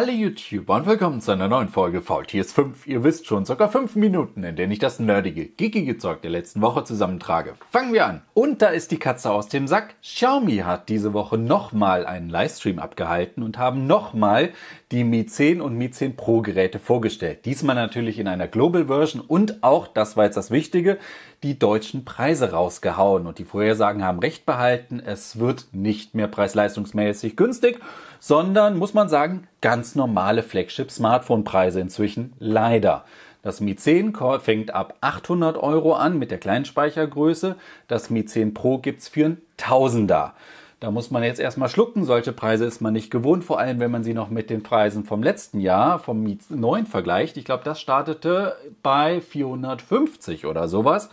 Hallo YouTuber und willkommen zu einer neuen Folge Faultiers 5. Ihr wisst schon, sogar 5 Minuten, in denen ich das nerdige, geekige Zeug der letzten Woche zusammentrage. Fangen wir an. Und da ist die Katze aus dem Sack. Xiaomi hat diese Woche nochmal einen Livestream abgehalten und haben nochmal die Mi 10 und Mi 10 Pro Geräte vorgestellt. Diesmal natürlich in einer Global Version und auch, das war jetzt das Wichtige, die deutschen Preise rausgehauen. Und die Vorhersagen haben recht behalten. Es wird nicht mehr preis-leistungsmäßig günstig sondern muss man sagen, ganz normale Flagship-Smartphone-Preise inzwischen leider. Das Mi 10 fängt ab 800 Euro an mit der kleinen Speichergröße. Das Mi 10 Pro gibt's für einen Tausender. Da muss man jetzt erstmal schlucken. Solche Preise ist man nicht gewohnt, vor allem wenn man sie noch mit den Preisen vom letzten Jahr, vom Mi 9 vergleicht. Ich glaube, das startete bei 450 oder sowas.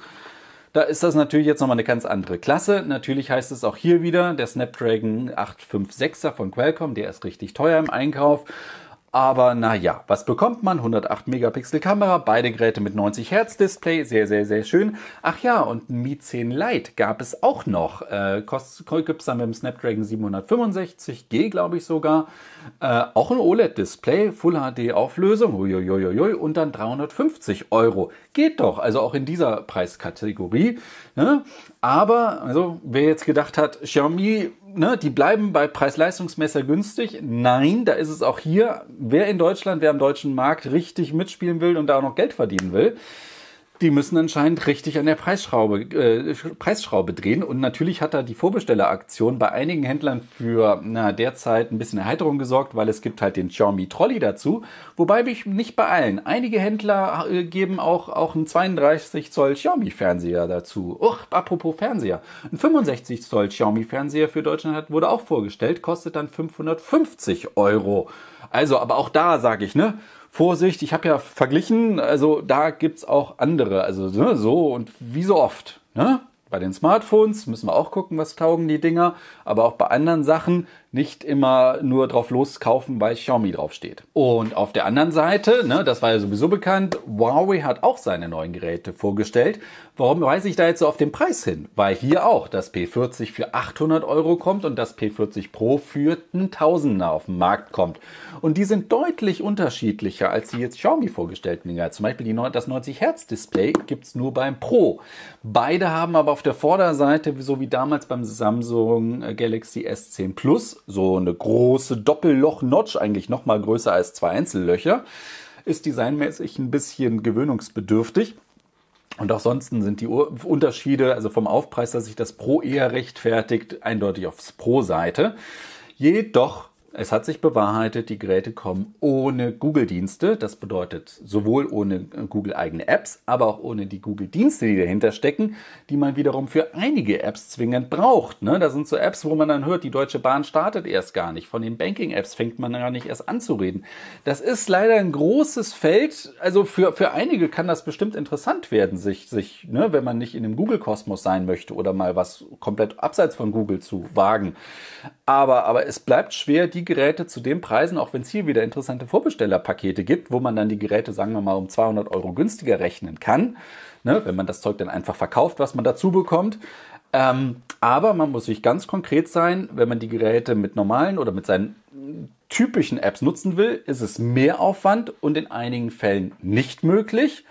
Da ist das natürlich jetzt nochmal eine ganz andere Klasse. Natürlich heißt es auch hier wieder, der Snapdragon 856er von Qualcomm, der ist richtig teuer im Einkauf. Aber naja, was bekommt man? 108 Megapixel Kamera, beide Geräte mit 90 Hertz Display, sehr, sehr, sehr schön. Ach ja, und ein Mi 10 Lite gab es auch noch. Äh, kostet, gibt es dann mit dem Snapdragon 765G, glaube ich sogar. Äh, auch ein OLED-Display, Full HD Auflösung, uiuiuiui, und dann 350 Euro. Geht doch, also auch in dieser Preiskategorie. Ne? Aber, also, wer jetzt gedacht hat, Xiaomi ne, die bleiben bei Preis-Leistungsmesser günstig. Nein, da ist es auch hier, wer in Deutschland, wer am deutschen Markt richtig mitspielen will und da auch noch Geld verdienen will, die müssen anscheinend richtig an der Preisschraube, äh, Preisschraube drehen. Und natürlich hat da die Vorbestelleraktion bei einigen Händlern für na, derzeit ein bisschen Erheiterung gesorgt, weil es gibt halt den Xiaomi Trolley dazu. Wobei mich nicht bei allen. Einige Händler äh, geben auch, auch einen 32 Zoll Xiaomi Fernseher dazu. Uch, apropos Fernseher. Ein 65 Zoll Xiaomi Fernseher für Deutschland wurde auch vorgestellt, kostet dann 550 Euro. Also, aber auch da sage ich, ne? Vorsicht, ich habe ja verglichen, also da gibt's auch andere, also ne, so und wie so oft. Ne? Bei den Smartphones müssen wir auch gucken, was taugen die Dinger, aber auch bei anderen Sachen nicht immer nur drauf loskaufen, weil Xiaomi draufsteht. Und auf der anderen Seite, ne, das war ja sowieso bekannt, Huawei hat auch seine neuen Geräte vorgestellt. Warum weise ich da jetzt so auf den Preis hin? Weil hier auch das P40 für 800 Euro kommt und das P40 Pro für 1000 auf den Markt kommt. Und die sind deutlich unterschiedlicher als die jetzt Xiaomi vorgestellten Dinger. Zum Beispiel die, das 90 Hertz Display gibt's nur beim Pro. Beide haben aber auf der Vorderseite, so wie damals beim Samsung Galaxy S10 Plus, so eine große Doppelloch-Notch, eigentlich noch mal größer als zwei Einzellöcher. Ist designmäßig ein bisschen gewöhnungsbedürftig. Und auch sonst sind die Unterschiede, also vom Aufpreis, dass sich das Pro eher rechtfertigt, eindeutig aufs Pro-Seite. Jedoch es hat sich bewahrheitet, die Geräte kommen ohne Google-Dienste. Das bedeutet sowohl ohne äh, Google-eigene Apps, aber auch ohne die Google-Dienste, die dahinter stecken, die man wiederum für einige Apps zwingend braucht. Ne? Da sind so Apps, wo man dann hört, die Deutsche Bahn startet erst gar nicht. Von den Banking-Apps fängt man gar nicht erst an zu reden. Das ist leider ein großes Feld. Also für, für einige kann das bestimmt interessant werden, sich, sich ne, wenn man nicht in dem Google-Kosmos sein möchte oder mal was komplett abseits von Google zu wagen. Aber, aber es bleibt schwer, die Geräte zu den Preisen, auch wenn es hier wieder interessante Vorbestellerpakete gibt, wo man dann die Geräte, sagen wir mal, um 200 Euro günstiger rechnen kann, ne, wenn man das Zeug dann einfach verkauft, was man dazu bekommt. Ähm, aber man muss sich ganz konkret sein, wenn man die Geräte mit normalen oder mit seinen typischen Apps nutzen will, ist es mehr Aufwand und in einigen Fällen nicht möglich.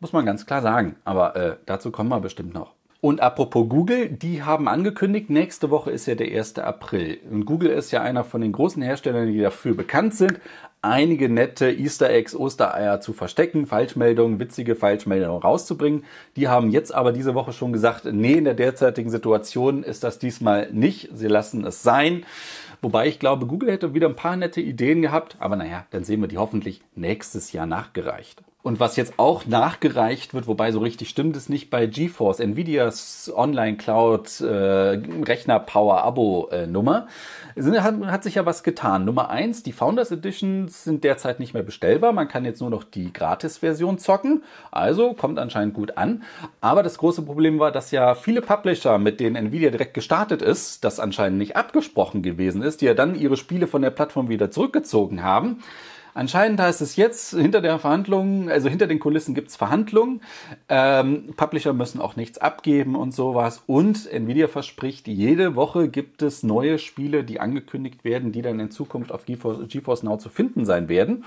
Muss man ganz klar sagen. Aber äh, dazu kommen wir bestimmt noch. Und apropos Google, die haben angekündigt, nächste Woche ist ja der 1. April. Und Google ist ja einer von den großen Herstellern, die dafür bekannt sind, einige nette Easter Eggs, Ostereier zu verstecken, Falschmeldungen, witzige Falschmeldungen rauszubringen. Die haben jetzt aber diese Woche schon gesagt, nee, in der derzeitigen Situation ist das diesmal nicht. Sie lassen es sein. Wobei ich glaube, Google hätte wieder ein paar nette Ideen gehabt, aber naja, dann sehen wir die hoffentlich nächstes Jahr nachgereicht. Und was jetzt auch nachgereicht wird, wobei so richtig stimmt es nicht bei GeForce, Nvidias Online Cloud äh, Rechner Power Abo äh, Nummer, hat, hat sich ja was getan. Nummer eins, die Founders Editions sind derzeit nicht mehr bestellbar. Man kann jetzt nur noch die Gratis-Version zocken. Also kommt anscheinend gut an. Aber das große Problem war, dass ja viele Publisher, mit denen Nvidia direkt gestartet ist, das anscheinend nicht abgesprochen gewesen ist, die ja dann ihre Spiele von der Plattform wieder zurückgezogen haben. Anscheinend heißt es jetzt, hinter der Verhandlung, also hinter den Kulissen gibt's Verhandlungen. Ähm, Publisher müssen auch nichts abgeben und sowas. Und Nvidia verspricht, jede Woche gibt es neue Spiele, die angekündigt werden, die dann in Zukunft auf GeForce Now zu finden sein werden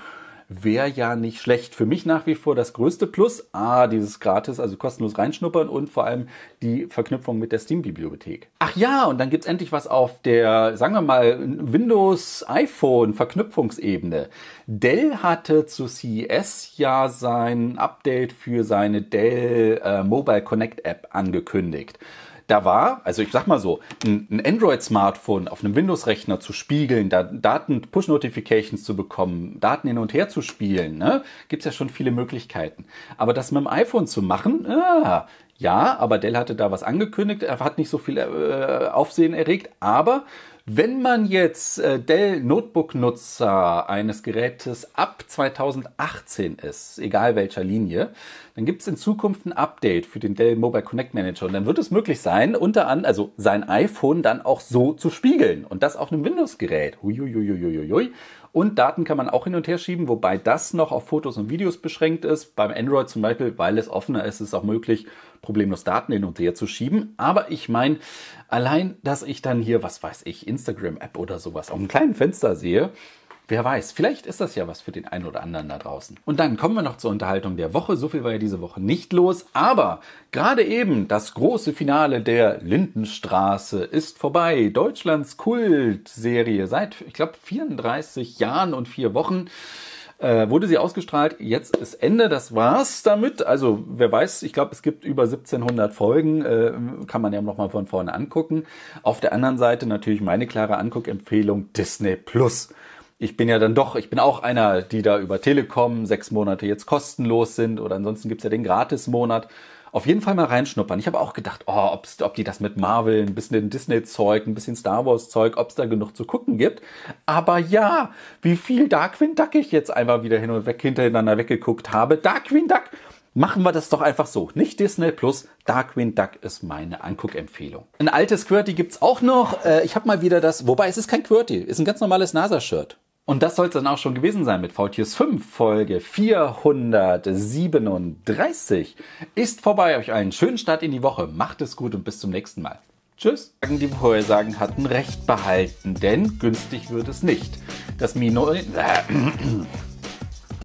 wäre ja nicht schlecht. Für mich nach wie vor das größte Plus. A, dieses gratis, also kostenlos reinschnuppern und vor allem die Verknüpfung mit der Steam-Bibliothek. Ach ja, und dann gibt's endlich was auf der, sagen wir mal, Windows iPhone Verknüpfungsebene. Dell hatte zu CES ja sein Update für seine Dell äh, Mobile Connect App angekündigt da war, also ich sag mal so, ein, Android-Smartphone auf einem Windows-Rechner zu spiegeln, da Daten, Push-Notifications zu bekommen, Daten hin und her zu spielen, ne, gibt's ja schon viele Möglichkeiten. Aber das mit dem iPhone zu machen, ah, ja, aber Dell hatte da was angekündigt, er hat nicht so viel äh, Aufsehen erregt, aber wenn man jetzt äh, Dell Notebook-Nutzer eines Gerätes ab 2018 ist, egal welcher Linie, dann gibt es in Zukunft ein Update für den Dell Mobile Connect Manager und dann wird es möglich sein, unter anderem, also sein iPhone dann auch so zu spiegeln und das auf einem Windows-Gerät. Huiuiuiuiui. Und Daten kann man auch hin und her schieben, wobei das noch auf Fotos und Videos beschränkt ist. Beim Android zum Beispiel, weil es offener ist, ist es auch möglich, problemlos Daten hin und her zu schieben. Aber ich meine, allein, dass ich dann hier, was weiß ich, Instagram-App oder sowas auf einem kleinen Fenster sehe, Wer weiß, vielleicht ist das ja was für den einen oder anderen da draußen. Und dann kommen wir noch zur Unterhaltung der Woche. So viel war ja diese Woche nicht los. Aber gerade eben das große Finale der Lindenstraße ist vorbei. Deutschlands Kultserie seit, ich glaube, 34 Jahren und vier Wochen äh, wurde sie ausgestrahlt. Jetzt ist Ende, das war's damit. Also wer weiß, ich glaube, es gibt über 1700 Folgen, äh, kann man ja nochmal von vorne angucken. Auf der anderen Seite natürlich meine klare Anguckempfehlung Disney Plus ich bin ja dann doch, ich bin auch einer, die da über Telekom sechs Monate jetzt kostenlos sind oder ansonsten gibt's ja den Gratis-Monat. Auf jeden Fall mal reinschnuppern. Ich habe auch gedacht, oh, ob's, ob die das mit Marvel, ein bisschen Disney-Zeug, ein bisschen Star Wars-Zeug, ob's da genug zu gucken gibt. Aber ja, wie viel Darkwing Duck ich jetzt einmal wieder hin und weg hintereinander weggeguckt habe. Darkwing Duck! Machen wir das doch einfach so. Nicht Disney Plus, Darkwing Duck ist meine Anguckempfehlung. Ein altes QWERTY gibt's auch noch. Äh, ich habe mal wieder das, wobei es ist kein QWERTY, ist ein ganz normales NASA-Shirt. Und das soll es dann auch schon gewesen sein mit VTS 5, Folge 437. Ist vorbei. Euch einen schönen Start in die Woche. Macht es gut und bis zum nächsten Mal. Tschüss. Die Vorhersagen hatten recht behalten, denn günstig wird es nicht. Das Mino...